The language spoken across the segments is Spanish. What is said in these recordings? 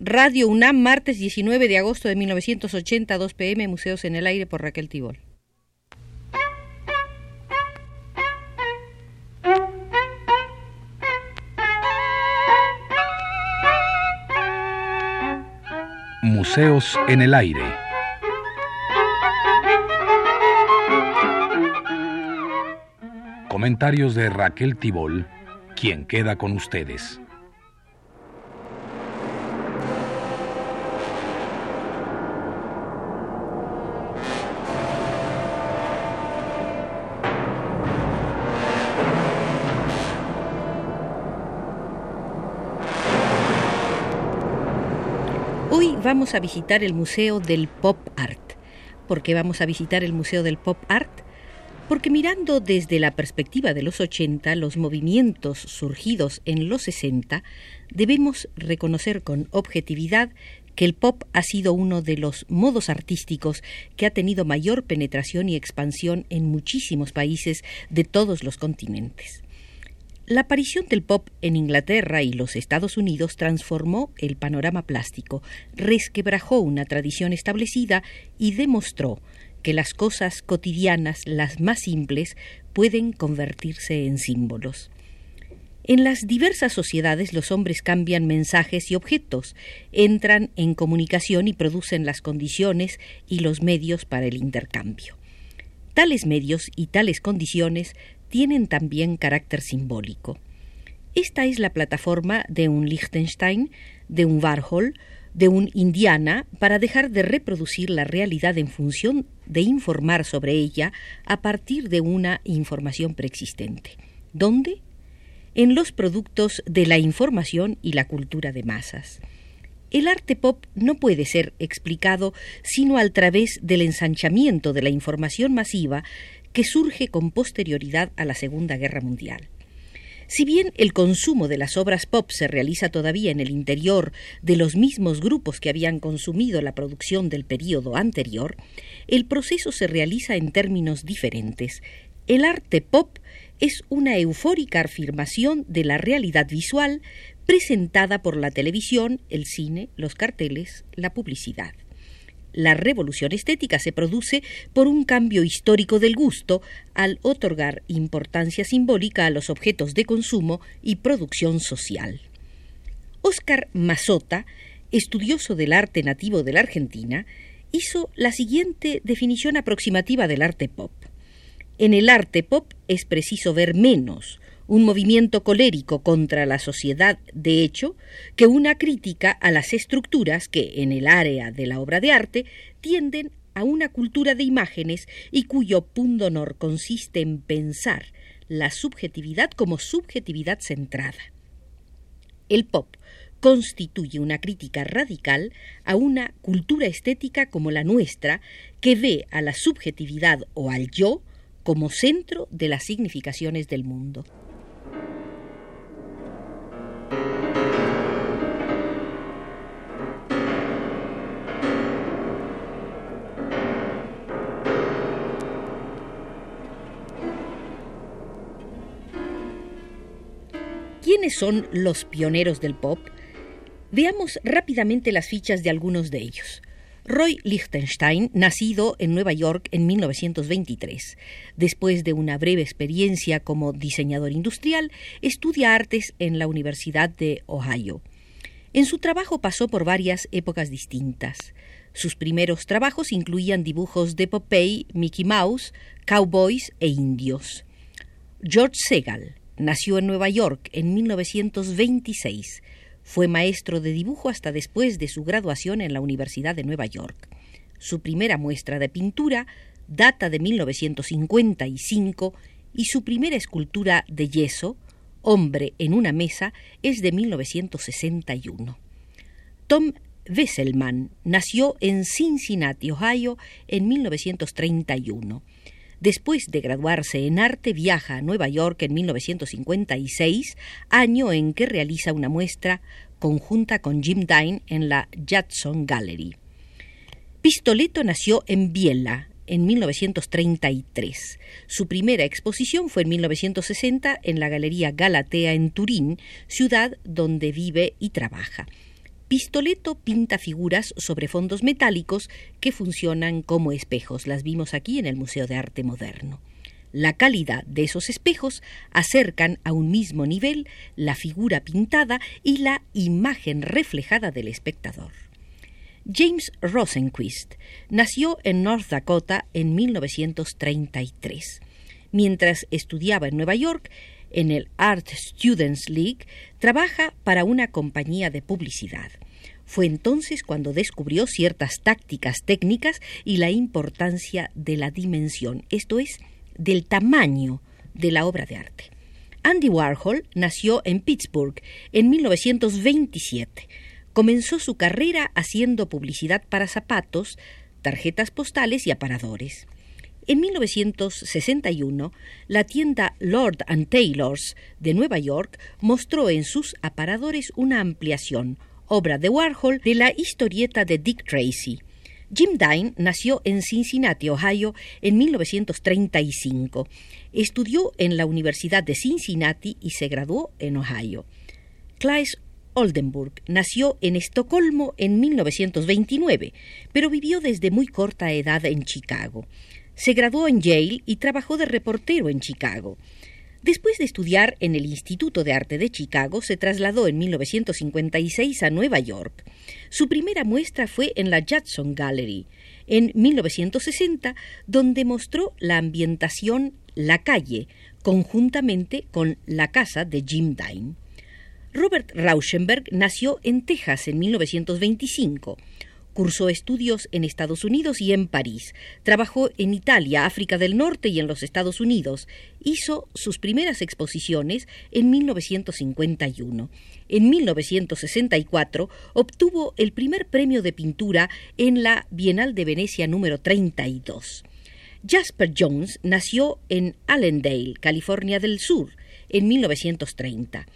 Radio UNAM, martes 19 de agosto de 1980, 2 pm, Museos en el Aire por Raquel Tibol. Museos en el Aire. Comentarios de Raquel Tibol, quien queda con ustedes. Vamos a visitar el Museo del Pop Art. ¿Por qué vamos a visitar el Museo del Pop Art? Porque mirando desde la perspectiva de los 80 los movimientos surgidos en los 60, debemos reconocer con objetividad que el pop ha sido uno de los modos artísticos que ha tenido mayor penetración y expansión en muchísimos países de todos los continentes. La aparición del pop en Inglaterra y los Estados Unidos transformó el panorama plástico, resquebrajó una tradición establecida y demostró que las cosas cotidianas, las más simples, pueden convertirse en símbolos. En las diversas sociedades los hombres cambian mensajes y objetos, entran en comunicación y producen las condiciones y los medios para el intercambio. Tales medios y tales condiciones tienen también carácter simbólico. Esta es la plataforma de un Liechtenstein, de un Warhol, de un Indiana para dejar de reproducir la realidad en función de informar sobre ella a partir de una información preexistente. ¿Dónde? En los productos de la información y la cultura de masas. El arte pop no puede ser explicado sino a través del ensanchamiento de la información masiva que surge con posterioridad a la Segunda Guerra Mundial. Si bien el consumo de las obras pop se realiza todavía en el interior de los mismos grupos que habían consumido la producción del período anterior, el proceso se realiza en términos diferentes. El arte pop es una eufórica afirmación de la realidad visual presentada por la televisión, el cine, los carteles, la publicidad. La revolución estética se produce por un cambio histórico del gusto al otorgar importancia simbólica a los objetos de consumo y producción social. Óscar Mazota, estudioso del arte nativo de la Argentina, hizo la siguiente definición aproximativa del arte pop. En el arte pop es preciso ver menos, un movimiento colérico contra la sociedad de hecho que una crítica a las estructuras que en el área de la obra de arte tienden a una cultura de imágenes y cuyo punto honor consiste en pensar la subjetividad como subjetividad centrada. El pop constituye una crítica radical a una cultura estética como la nuestra, que ve a la subjetividad o al yo como centro de las significaciones del mundo. ¿Quiénes son los pioneros del pop? Veamos rápidamente las fichas de algunos de ellos. Roy Lichtenstein, nacido en Nueva York en 1923. Después de una breve experiencia como diseñador industrial, estudia artes en la Universidad de Ohio. En su trabajo pasó por varias épocas distintas. Sus primeros trabajos incluían dibujos de Popeye, Mickey Mouse, cowboys e indios. George Segal nació en Nueva York en 1926. Fue maestro de dibujo hasta después de su graduación en la Universidad de Nueva York. Su primera muestra de pintura data de 1955 y su primera escultura de yeso, Hombre en una mesa, es de 1961. Tom Wesselman nació en Cincinnati, Ohio, en 1931. Después de graduarse en arte, viaja a Nueva York en 1956, año en que realiza una muestra conjunta con Jim Dine en la Judson Gallery. Pistoletto nació en Biella en 1933. Su primera exposición fue en 1960 en la Galería Galatea en Turín, ciudad donde vive y trabaja. Pistoleto pinta figuras sobre fondos metálicos que funcionan como espejos. Las vimos aquí en el Museo de Arte Moderno. La calidad de esos espejos acercan a un mismo nivel la figura pintada y la imagen reflejada del espectador. James Rosenquist nació en North Dakota en 1933. Mientras estudiaba en Nueva York, en el Art Students League, trabaja para una compañía de publicidad. Fue entonces cuando descubrió ciertas tácticas técnicas y la importancia de la dimensión, esto es, del tamaño de la obra de arte. Andy Warhol nació en Pittsburgh en 1927. Comenzó su carrera haciendo publicidad para zapatos, tarjetas postales y aparadores. En 1961, la tienda Lord and Taylor's de Nueva York mostró en sus aparadores una ampliación, obra de Warhol, de la historieta de Dick Tracy. Jim Dine nació en Cincinnati, Ohio, en 1935. Estudió en la Universidad de Cincinnati y se graduó en Ohio. Claes Oldenburg nació en Estocolmo en 1929, pero vivió desde muy corta edad en Chicago. Se graduó en Yale y trabajó de reportero en Chicago. Después de estudiar en el Instituto de Arte de Chicago, se trasladó en 1956 a Nueva York. Su primera muestra fue en la Judson Gallery, en 1960, donde mostró la ambientación La calle, conjuntamente con la casa de Jim Dine. Robert Rauschenberg nació en Texas en 1925. Cursó estudios en Estados Unidos y en París. Trabajó en Italia, África del Norte y en los Estados Unidos. Hizo sus primeras exposiciones en 1951. En 1964 obtuvo el primer premio de pintura en la Bienal de Venecia número 32. Jasper Jones nació en Allendale, California del Sur, en 1930.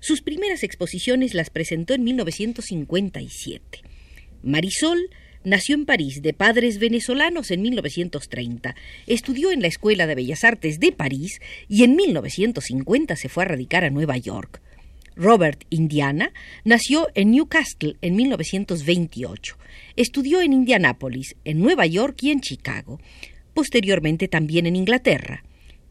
Sus primeras exposiciones las presentó en 1957. Marisol nació en París de padres venezolanos en 1930. Estudió en la Escuela de Bellas Artes de París y en 1950 se fue a radicar a Nueva York. Robert Indiana nació en Newcastle en 1928. Estudió en Indianápolis, en Nueva York y en Chicago. Posteriormente también en Inglaterra.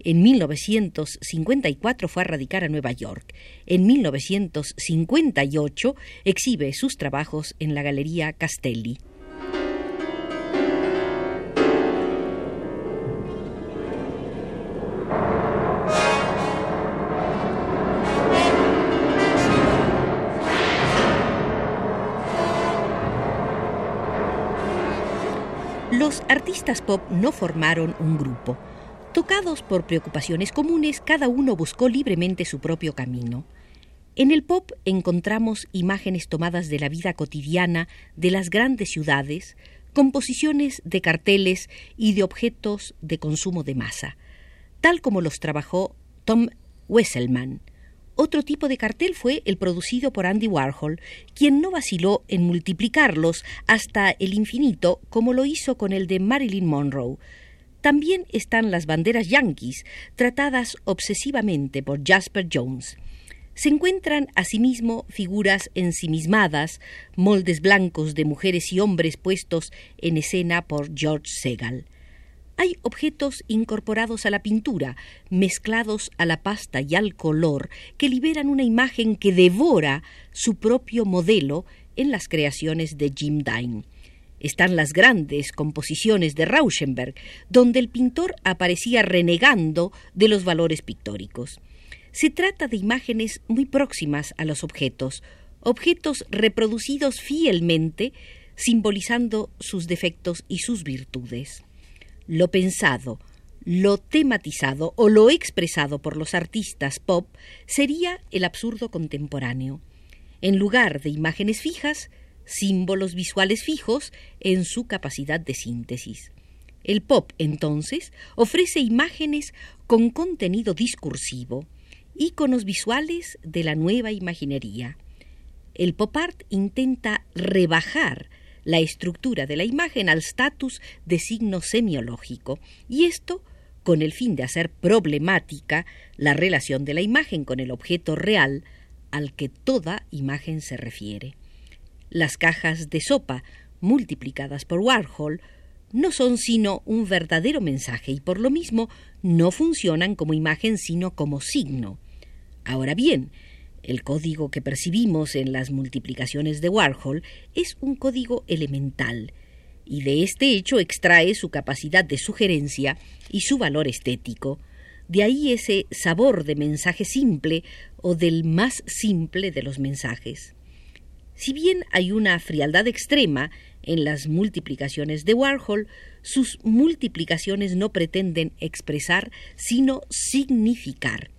En 1954 fue a radicar a Nueva York. En 1958 exhibe sus trabajos en la Galería Castelli. Los artistas pop no formaron un grupo Tocados por preocupaciones comunes, cada uno buscó libremente su propio camino. En el pop encontramos imágenes tomadas de la vida cotidiana de las grandes ciudades, composiciones de carteles y de objetos de consumo de masa, tal como los trabajó Tom Wesselman. Otro tipo de cartel fue el producido por Andy Warhol, quien no vaciló en multiplicarlos hasta el infinito como lo hizo con el de Marilyn Monroe, también están las banderas yanquis, tratadas obsesivamente por Jasper Jones. Se encuentran asimismo figuras ensimismadas, moldes blancos de mujeres y hombres puestos en escena por George Segal. Hay objetos incorporados a la pintura, mezclados a la pasta y al color, que liberan una imagen que devora su propio modelo en las creaciones de Jim Dine están las grandes composiciones de Rauschenberg, donde el pintor aparecía renegando de los valores pictóricos. Se trata de imágenes muy próximas a los objetos, objetos reproducidos fielmente, simbolizando sus defectos y sus virtudes. Lo pensado, lo tematizado o lo expresado por los artistas pop sería el absurdo contemporáneo. En lugar de imágenes fijas, símbolos visuales fijos en su capacidad de síntesis. El pop, entonces, ofrece imágenes con contenido discursivo, íconos visuales de la nueva imaginería. El pop art intenta rebajar la estructura de la imagen al estatus de signo semiológico, y esto con el fin de hacer problemática la relación de la imagen con el objeto real al que toda imagen se refiere. Las cajas de sopa, multiplicadas por Warhol, no son sino un verdadero mensaje y por lo mismo no funcionan como imagen sino como signo. Ahora bien, el código que percibimos en las multiplicaciones de Warhol es un código elemental, y de este hecho extrae su capacidad de sugerencia y su valor estético. De ahí ese sabor de mensaje simple o del más simple de los mensajes. Si bien hay una frialdad extrema en las multiplicaciones de Warhol, sus multiplicaciones no pretenden expresar, sino significar.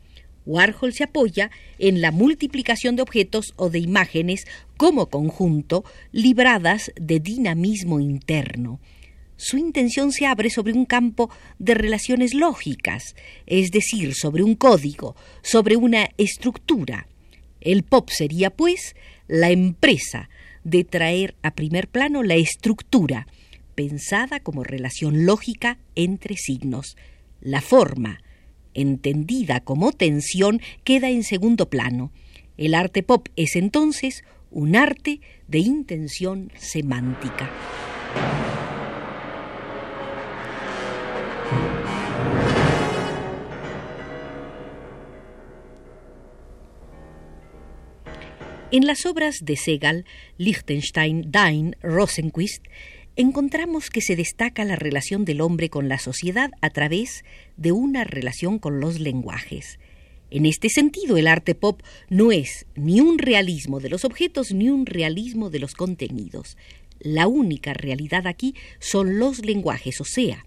Warhol se apoya en la multiplicación de objetos o de imágenes como conjunto libradas de dinamismo interno. Su intención se abre sobre un campo de relaciones lógicas, es decir, sobre un código, sobre una estructura. El pop sería, pues, la empresa de traer a primer plano la estructura, pensada como relación lógica entre signos. La forma, entendida como tensión, queda en segundo plano. El arte pop es entonces un arte de intención semántica. En las obras de Segal, Liechtenstein, Dine, Rosenquist, encontramos que se destaca la relación del hombre con la sociedad a través de una relación con los lenguajes. En este sentido, el arte pop no es ni un realismo de los objetos ni un realismo de los contenidos. La única realidad aquí son los lenguajes, o sea,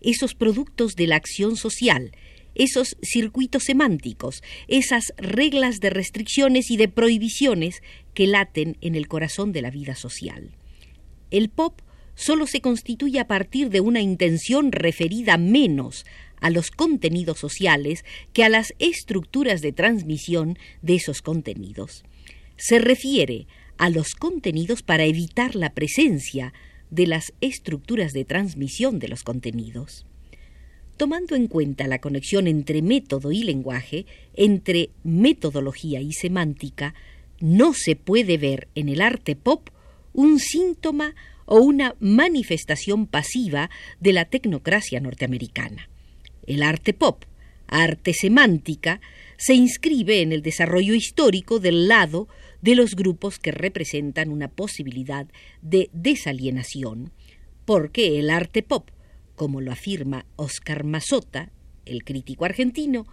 esos productos de la acción social, esos circuitos semánticos, esas reglas de restricciones y de prohibiciones que laten en el corazón de la vida social. El pop solo se constituye a partir de una intención referida menos a los contenidos sociales que a las estructuras de transmisión de esos contenidos. Se refiere a los contenidos para evitar la presencia de las estructuras de transmisión de los contenidos tomando en cuenta la conexión entre método y lenguaje, entre metodología y semántica, no se puede ver en el arte pop un síntoma o una manifestación pasiva de la tecnocracia norteamericana. El arte pop, arte semántica, se inscribe en el desarrollo histórico del lado de los grupos que representan una posibilidad de desalienación, porque el arte pop como lo afirma Oscar Mazota, el crítico argentino,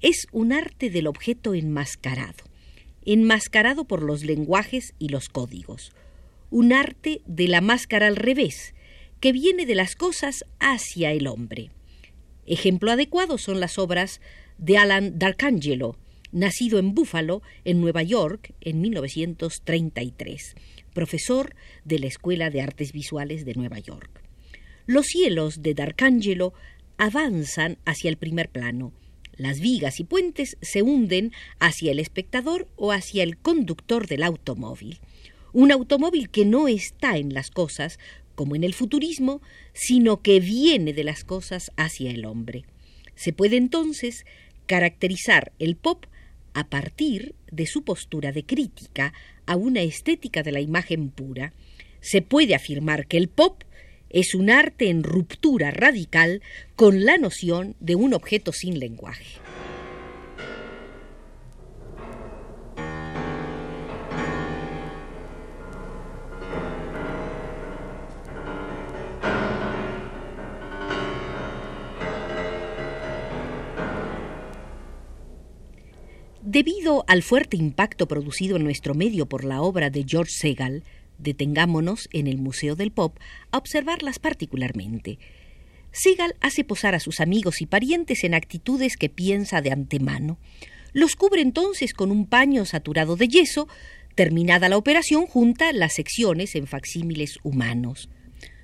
es un arte del objeto enmascarado, enmascarado por los lenguajes y los códigos, un arte de la máscara al revés, que viene de las cosas hacia el hombre. Ejemplo adecuado son las obras de Alan D'Arcangelo, nacido en Buffalo, en Nueva York, en 1933, profesor de la Escuela de Artes Visuales de Nueva York. Los cielos de D'Arcangelo avanzan hacia el primer plano. Las vigas y puentes se hunden hacia el espectador o hacia el conductor del automóvil. Un automóvil que no está en las cosas, como en el futurismo, sino que viene de las cosas hacia el hombre. Se puede entonces caracterizar el pop a partir de su postura de crítica a una estética de la imagen pura. Se puede afirmar que el pop es un arte en ruptura radical con la noción de un objeto sin lenguaje. Debido al fuerte impacto producido en nuestro medio por la obra de George Segal, Detengámonos en el Museo del Pop a observarlas particularmente. Segal hace posar a sus amigos y parientes en actitudes que piensa de antemano. Los cubre entonces con un paño saturado de yeso. Terminada la operación, junta las secciones en facsímiles humanos.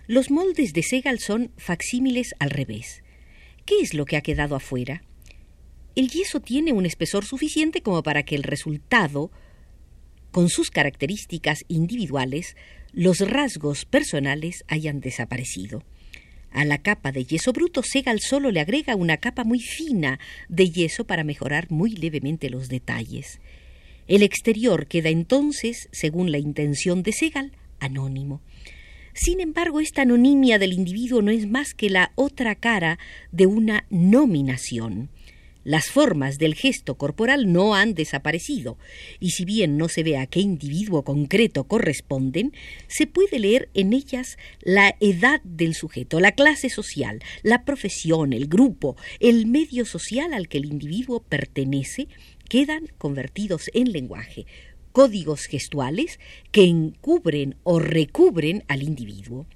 Los moldes de Segal son facsímiles al revés. ¿Qué es lo que ha quedado afuera? El yeso tiene un espesor suficiente como para que el resultado con sus características individuales, los rasgos personales hayan desaparecido. A la capa de yeso bruto, Segal solo le agrega una capa muy fina de yeso para mejorar muy levemente los detalles. El exterior queda entonces, según la intención de Segal, anónimo. Sin embargo, esta anonimia del individuo no es más que la otra cara de una nominación. Las formas del gesto corporal no han desaparecido, y si bien no se ve a qué individuo concreto corresponden, se puede leer en ellas la edad del sujeto, la clase social, la profesión, el grupo, el medio social al que el individuo pertenece, quedan convertidos en lenguaje, códigos gestuales que encubren o recubren al individuo.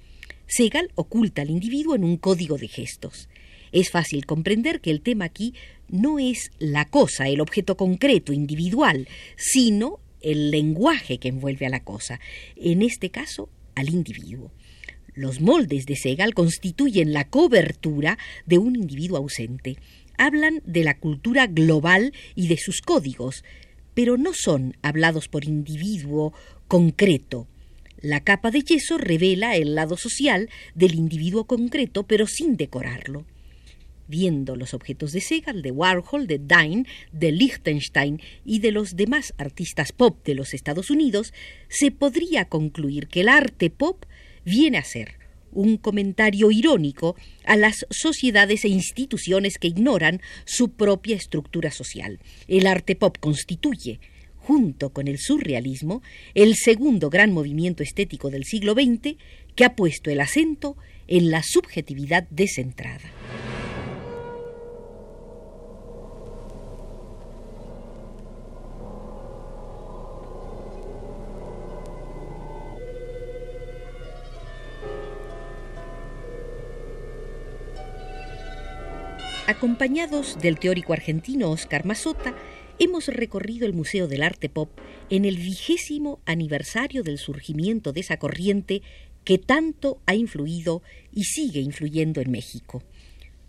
Segal oculta al individuo en un código de gestos. Es fácil comprender que el tema aquí no es la cosa, el objeto concreto, individual, sino el lenguaje que envuelve a la cosa, en este caso al individuo. Los moldes de Segal constituyen la cobertura de un individuo ausente. Hablan de la cultura global y de sus códigos, pero no son hablados por individuo concreto. La capa de yeso revela el lado social del individuo concreto, pero sin decorarlo viendo los objetos de Segal, de Warhol, de Dine, de Liechtenstein y de los demás artistas pop de los Estados Unidos, se podría concluir que el arte pop viene a ser un comentario irónico a las sociedades e instituciones que ignoran su propia estructura social. El arte pop constituye, junto con el surrealismo, el segundo gran movimiento estético del siglo XX que ha puesto el acento en la subjetividad descentrada. Acompañados del teórico argentino Oscar Mazota, hemos recorrido el Museo del Arte Pop en el vigésimo aniversario del surgimiento de esa corriente que tanto ha influido y sigue influyendo en México.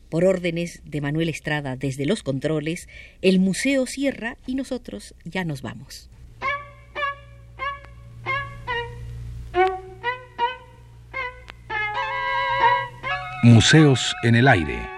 Por órdenes de Manuel Estrada desde los controles, el museo cierra y nosotros ya nos vamos. Museos en el aire.